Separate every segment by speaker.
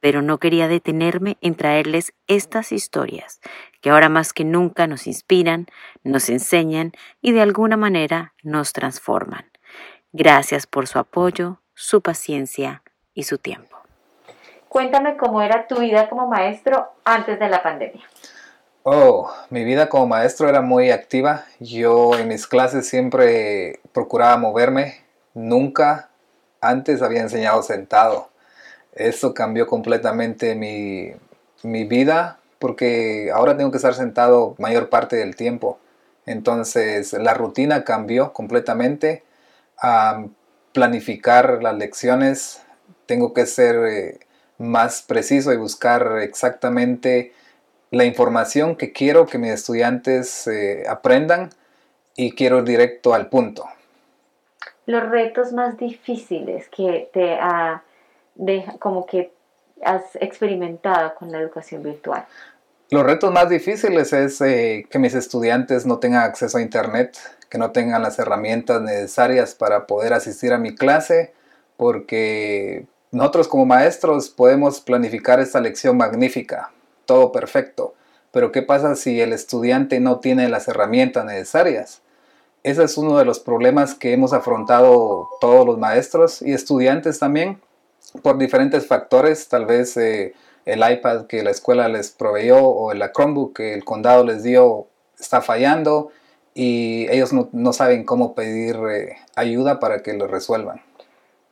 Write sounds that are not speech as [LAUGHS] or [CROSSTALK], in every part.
Speaker 1: pero no quería detenerme en traerles estas historias que ahora más que nunca nos inspiran, nos enseñan y de alguna manera nos transforman. Gracias por su apoyo, su paciencia y su tiempo.
Speaker 2: Cuéntame cómo era tu vida como maestro antes de la pandemia.
Speaker 3: Oh, mi vida como maestro era muy activa. Yo en mis clases siempre procuraba moverme. Nunca antes había enseñado sentado. Eso cambió completamente mi, vida porque ahora tengo que estar sentado mayor parte del tiempo. Entonces la rutina cambió completamente. A planificar las lecciones tengo que ser eh, más preciso y buscar exactamente la información que quiero que mis estudiantes eh, aprendan y quiero ir directo al punto.
Speaker 2: Los retos más difíciles que te ha como que has experimentado con la educación virtual?
Speaker 3: Los retos más difíciles es eh, que mis estudiantes no tengan acceso a Internet, que no tengan las herramientas necesarias para poder asistir a mi clase, porque nosotros como maestros podemos planificar esta lección magnífica, todo perfecto, pero ¿qué pasa si el estudiante no tiene las herramientas necesarias? Ese es uno de los problemas que hemos afrontado todos los maestros y estudiantes también, por diferentes factores, tal vez eh, el iPad que la escuela les proveyó o la Chromebook que el condado les dio está fallando y ellos no, saben cómo pedir eh, ayuda para que lo resuelvan.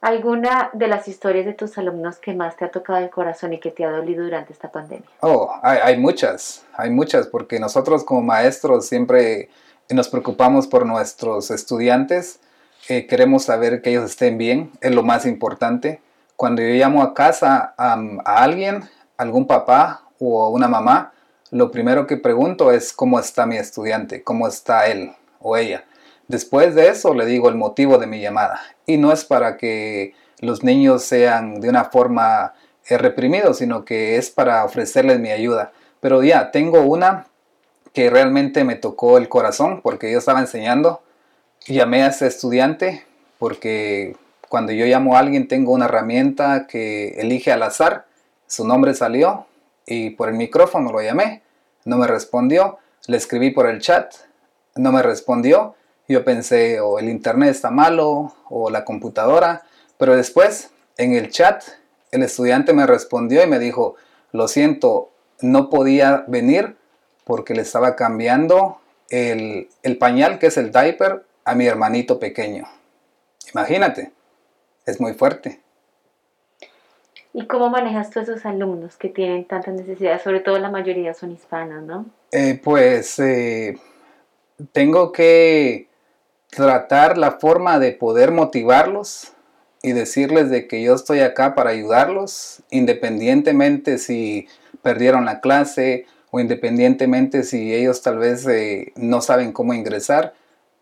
Speaker 2: ¿Alguna de las historias de tus alumnos que más te ha tocado el corazón y que te ha dolido durante esta pandemia?
Speaker 3: Oh, hay, muchas, hay muchas, porque nosotros como maestros siempre nos preocupamos por nuestros estudiantes, eh, queremos saber que ellos estén bien, es lo más importante cuando yo llamo a casa a, alguien, algún papá o una mamá, lo primero que pregunto es cómo está mi estudiante, cómo está él o ella. Después de eso le digo el motivo de mi llamada. Y no es para que los niños sean de una forma eh, reprimidos, sino que es para ofrecerles mi ayuda. Pero ya, tengo una que realmente me tocó el corazón porque yo estaba enseñando. Llamé a ese estudiante porque cuando yo llamo a alguien tengo una herramienta que elige al azar, su nombre salió y por el micrófono lo llamé, no me respondió, le escribí por el chat, no me respondió, yo pensé o el internet está malo o la computadora, pero después en el chat el estudiante me respondió y me dijo, lo siento, no podía venir porque le estaba cambiando el, el pañal que es el diaper a mi hermanito pequeño. Imagínate es muy fuerte.
Speaker 2: ¿Y cómo manejas tú a esos alumnos que tienen tantas necesidades? Sobre todo la mayoría son hispanos, ¿no?
Speaker 3: Eh, pues eh, tengo que tratar la forma de poder motivarlos y decirles de que yo estoy acá para ayudarlos, independientemente si perdieron la clase o independientemente si ellos tal vez eh, no saben cómo ingresar,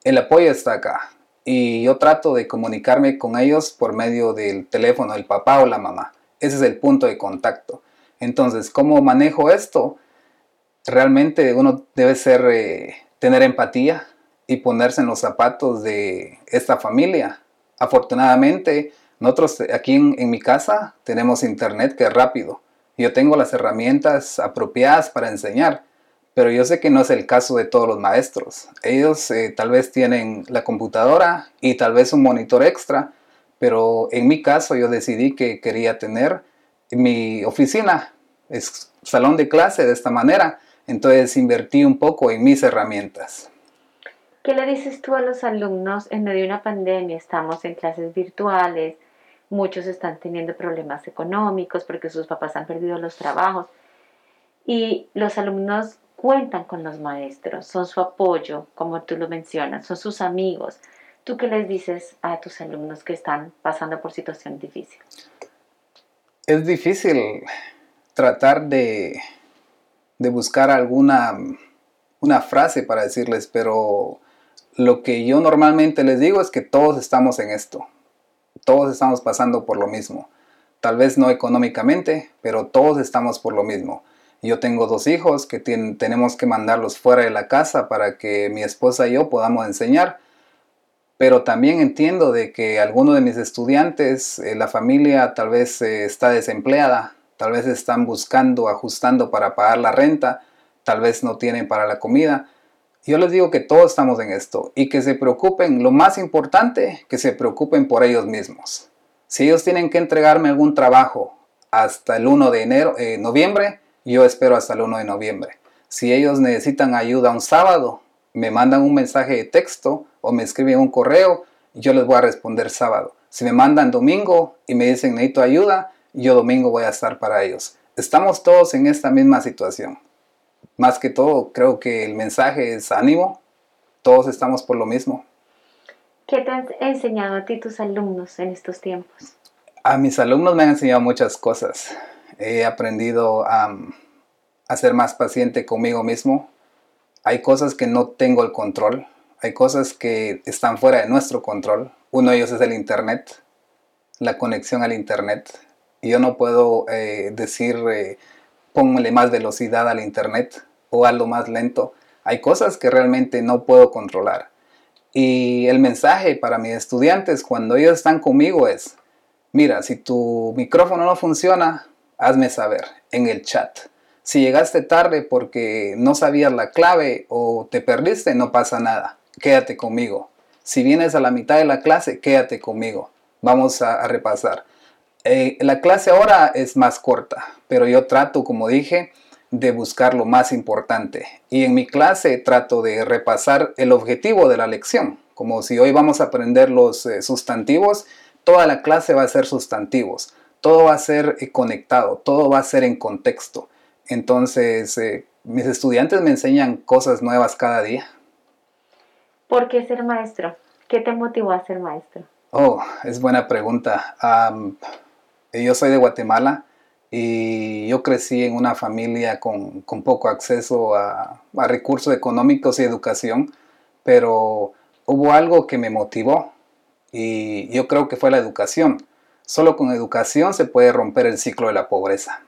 Speaker 3: el apoyo está acá y yo trato de comunicarme con ellos por medio del teléfono del papá o la mamá. Ese es el punto de contacto. Entonces, ¿cómo manejo esto? Realmente uno debe ser, eh, tener empatía y ponerse en los zapatos de esta familia. Afortunadamente, nosotros aquí en, en mi casa tenemos internet que es rápido. Yo tengo las herramientas apropiadas para enseñar pero yo sé que no es el caso de todos los maestros. Ellos eh, tal vez tienen la computadora y tal vez un monitor extra, pero en mi caso yo decidí que quería tener mi oficina, es salón de clase de esta manera, entonces invertí un poco en mis herramientas.
Speaker 2: ¿Qué le dices tú a los alumnos en medio de una pandemia? Estamos en clases virtuales, muchos están teniendo problemas económicos porque sus papás han perdido los trabajos y los alumnos cuentan con los maestros, son su apoyo, como tú lo mencionas, son sus amigos. ¿Tú qué les dices a tus alumnos que están pasando por situación difícil?
Speaker 3: Es difícil tratar de, de buscar alguna una frase para decirles, pero lo que yo normalmente les digo es que todos estamos en esto. Todos estamos pasando por lo mismo. Tal vez no económicamente, pero todos estamos por lo mismo. Yo tengo dos hijos que tenemos que mandarlos fuera de la casa para que mi esposa y yo podamos enseñar. Pero también entiendo de que algunos de mis estudiantes, eh, la familia tal vez eh, está desempleada, tal vez están buscando, ajustando para pagar la renta, tal vez no tienen para la comida. Yo les digo que todos estamos en esto y que se preocupen, lo más importante, que se preocupen por ellos mismos. Si ellos tienen que entregarme algún trabajo hasta el 1 de enero, eh, noviembre, yo espero hasta el 1 de noviembre. Si ellos necesitan ayuda un sábado, me mandan un mensaje de texto o me escriben un correo, yo les voy a responder sábado. Si me mandan domingo y me dicen necesito ayuda, yo domingo voy a estar para ellos. Estamos todos en esta misma situación. Más que todo, creo que el mensaje es ánimo. Todos estamos por lo mismo.
Speaker 2: ¿Qué te han enseñado a ti tus alumnos en estos tiempos?
Speaker 3: A mis alumnos me han enseñado muchas cosas he aprendido a, ser más paciente conmigo mismo. Hay cosas que no tengo el control, hay cosas que están fuera de nuestro control. Uno de ellos es el Internet, la conexión al Internet. Y yo no puedo eh, decir, eh, póngale más velocidad al Internet o algo más lento. Hay cosas que realmente no puedo controlar. Y el mensaje para mis estudiantes cuando ellos están conmigo es, mira, si tu micrófono no funciona, hazme saber en el chat. Si llegaste tarde porque no sabías la clave o te perdiste, no pasa nada. Quédate conmigo. Si vienes a la mitad de la clase, quédate conmigo. Vamos a, repasar. Eh, la clase ahora es más corta, pero yo trato, como dije, de buscar lo más importante. Y en mi clase trato de repasar el objetivo de la lección. Como si hoy vamos a aprender los eh, sustantivos, toda la clase va a ser sustantivos todo va a ser eh, conectado, todo va a ser en contexto. Entonces, eh, mis estudiantes me enseñan cosas nuevas cada día.
Speaker 2: ¿Por qué ser maestro? ¿Qué te motivó a ser maestro?
Speaker 3: Oh, es buena pregunta. yo soy de Guatemala y yo crecí en una familia con, poco acceso a, a, recursos económicos y educación, pero hubo algo que me motivó y yo creo que fue la educación. Solo con educación se puede romper el ciclo de la pobreza.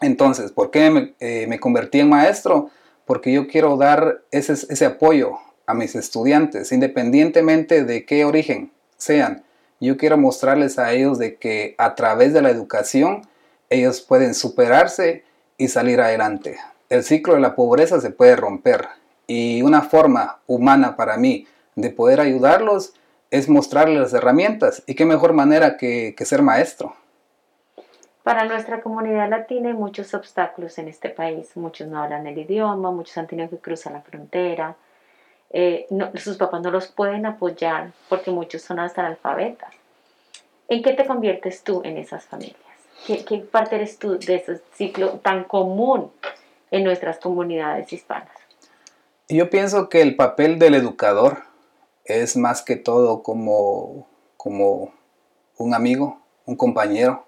Speaker 3: Entonces, ¿por qué eh, me, convertí en maestro? Porque yo quiero dar ese, ese apoyo a mis estudiantes, independientemente de qué origen sean. Yo quiero mostrarles a ellos de que a través de la educación ellos pueden superarse y salir adelante. El ciclo de la pobreza se puede romper y una forma humana para mí de poder ayudarlos es mostrarles las herramientas. Y qué mejor manera que, ser maestro.
Speaker 2: Para nuestra comunidad latina hay muchos obstáculos en este país. Muchos no hablan el idioma, muchos han tenido que cruzar la frontera. Eh, sus papás no los pueden apoyar porque muchos son hasta analfabetas. ¿En qué te conviertes tú en esas familias? ¿Qué, ¿Qué, parte eres tú de ese ciclo tan común en nuestras comunidades hispanas?
Speaker 3: Yo pienso que el papel del educador es más que todo como, como un amigo, un compañero,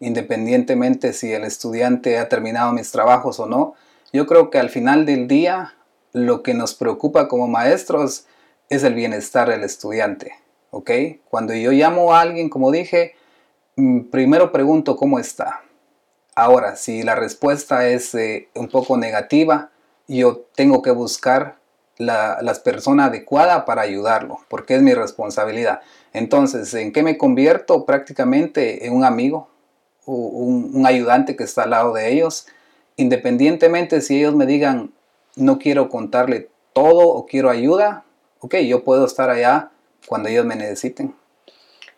Speaker 3: independientemente si el estudiante ha terminado mis trabajos o no. Yo creo que al final del día lo que nos preocupa como maestros es el bienestar del estudiante. ¿ok? Cuando yo llamo a alguien, como dije, mm, primero pregunto cómo está. Ahora, si la respuesta es eh, un poco negativa, yo tengo que buscar la, persona adecuada para ayudarlo, porque es mi responsabilidad. Entonces, ¿en qué me convierto? Prácticamente en un amigo, un, un ayudante que está al lado de ellos, independientemente si ellos me digan, no quiero contarle todo o quiero ayuda, ok, yo puedo estar allá cuando ellos me necesiten.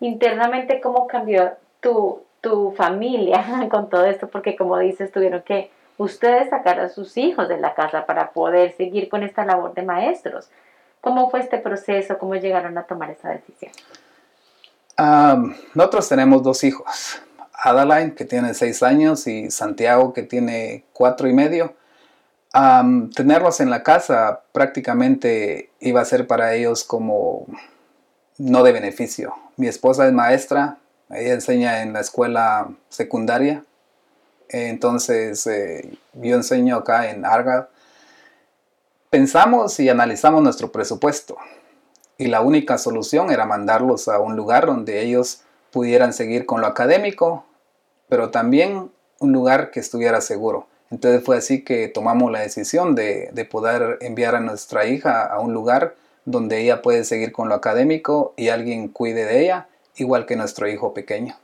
Speaker 2: Internamente, ¿cómo cambió tu, tu familia [LAUGHS] con todo esto? Porque como dices, tuvieron que ustedes sacar a sus hijos de la casa para poder seguir con esta labor de maestros. ¿Cómo fue este proceso? ¿Cómo llegaron a tomar esa decisión?
Speaker 3: nosotros tenemos dos hijos, Adeline, que tiene seis años, y Santiago, que tiene cuatro y medio. tenerlos en la casa prácticamente iba a ser para ellos como no de beneficio. Mi esposa es maestra, ella enseña en la escuela secundaria Entonces, eh, yo enseño acá en Arga. Pensamos y analizamos nuestro presupuesto y la única solución era mandarlos a un lugar donde ellos pudieran seguir con lo académico, pero también un lugar que estuviera seguro. Entonces fue así que tomamos la decisión de, de, poder enviar a nuestra hija a un lugar donde ella puede seguir con lo académico y alguien cuide de ella, igual que nuestro hijo pequeño.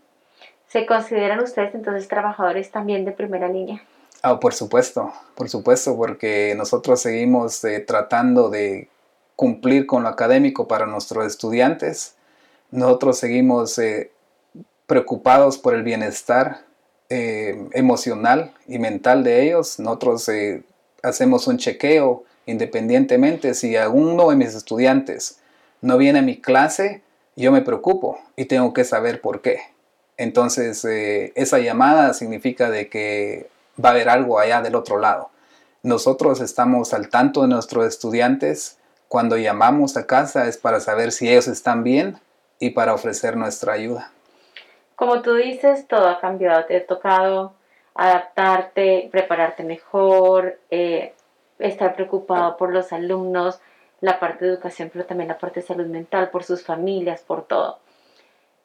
Speaker 2: ¿Se consideran ustedes entonces trabajadores también de primera línea?
Speaker 3: Ah, por supuesto, por supuesto, porque nosotros seguimos eh, tratando de cumplir con lo académico para nuestros estudiantes. Nosotros seguimos eh, preocupados por el bienestar eh, emocional y mental de ellos. Nosotros hacemos un chequeo independientemente si alguno de mis estudiantes no viene a mi clase, yo me preocupo y tengo que saber por qué. Entonces, esa llamada significa de que va a haber algo allá del otro lado. Nosotros estamos al tanto de nuestros estudiantes, cuando llamamos a casa es para saber si ellos están bien y para ofrecer nuestra ayuda.
Speaker 2: Como tú dices, todo ha cambiado. Te ha tocado adaptarte, prepararte mejor, eh, estar preocupado por los alumnos, la parte de educación, pero también la parte de salud mental, por sus familias, por todo.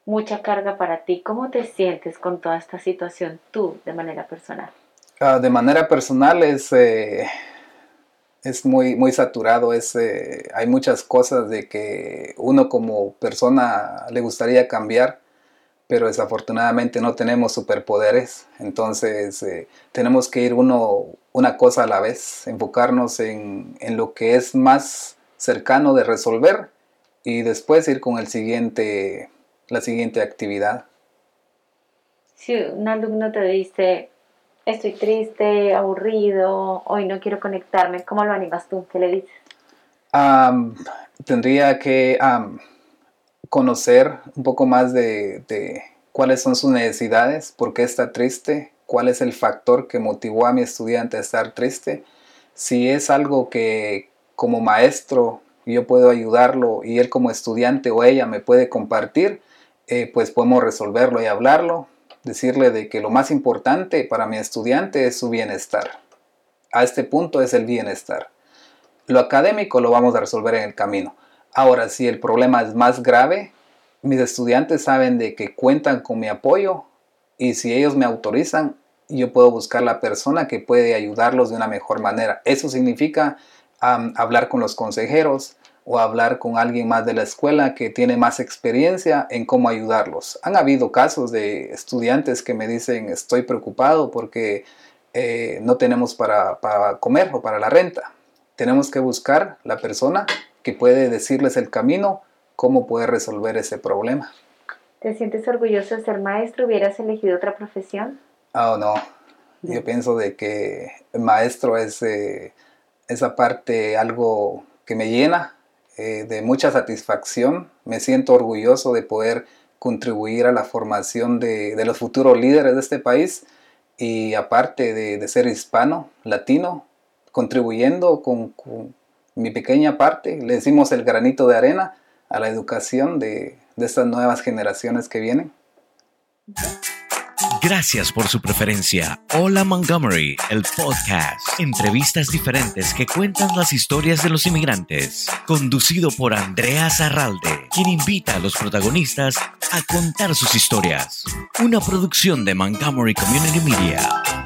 Speaker 2: Mucha carga para ti. ¿Cómo te sientes con toda esta situación tú de manera personal?
Speaker 3: Ah, de manera personal es... Eh, es muy, muy saturado, es, eh, hay muchas cosas de que uno como persona le gustaría cambiar, pero desafortunadamente no tenemos superpoderes, entonces eh, tenemos que ir uno una cosa a la vez, enfocarnos en, en, lo que es más cercano de resolver y después ir con el siguiente, la siguiente actividad.
Speaker 2: Si un alumno te dice, estoy triste, aburrido, hoy no quiero conectarme, ¿cómo lo animas tú? ¿Qué le dices?
Speaker 3: tendría que conocer un poco más de, de, cuáles son sus necesidades, por qué está triste, cuál es el factor que motivó a mi estudiante a estar triste. Si es algo que como maestro yo puedo ayudarlo y él como estudiante o ella me puede compartir, eh, pues podemos resolverlo y hablarlo decirle de que lo más importante para mi estudiante es su bienestar. A este punto es el bienestar. Lo académico lo vamos a resolver en el camino. Ahora, si el problema es más grave, mis estudiantes saben de que cuentan con mi apoyo y si ellos me autorizan, yo puedo buscar la persona que puede ayudarlos de una mejor manera. Eso significa hablar con los consejeros, o hablar con alguien más de la escuela que tiene más experiencia en cómo ayudarlos. Han habido casos de estudiantes que me dicen estoy preocupado porque eh, no tenemos para, para comer o para la renta. Tenemos que buscar la persona que puede decirles el camino, cómo poder resolver ese problema.
Speaker 2: ¿Te sientes orgulloso de ser maestro? ¿Hubieras elegido otra profesión?
Speaker 3: Oh, no. Yo pienso de que el maestro es eh, esa parte algo que me llena, eh, de mucha satisfacción. Me siento orgulloso de poder contribuir a la formación de, los futuros líderes de este país y aparte de, ser hispano, latino, contribuyendo con, mi pequeña parte, le decimos el granito de arena a la educación de, de estas nuevas generaciones que vienen.
Speaker 4: Gracias por su preferencia. Hola Montgomery, el podcast. Entrevistas diferentes que cuentan las historias de los inmigrantes. Conducido por Andrea Zarralde, quien invita a los protagonistas a contar sus historias. Una producción de Montgomery Community Media.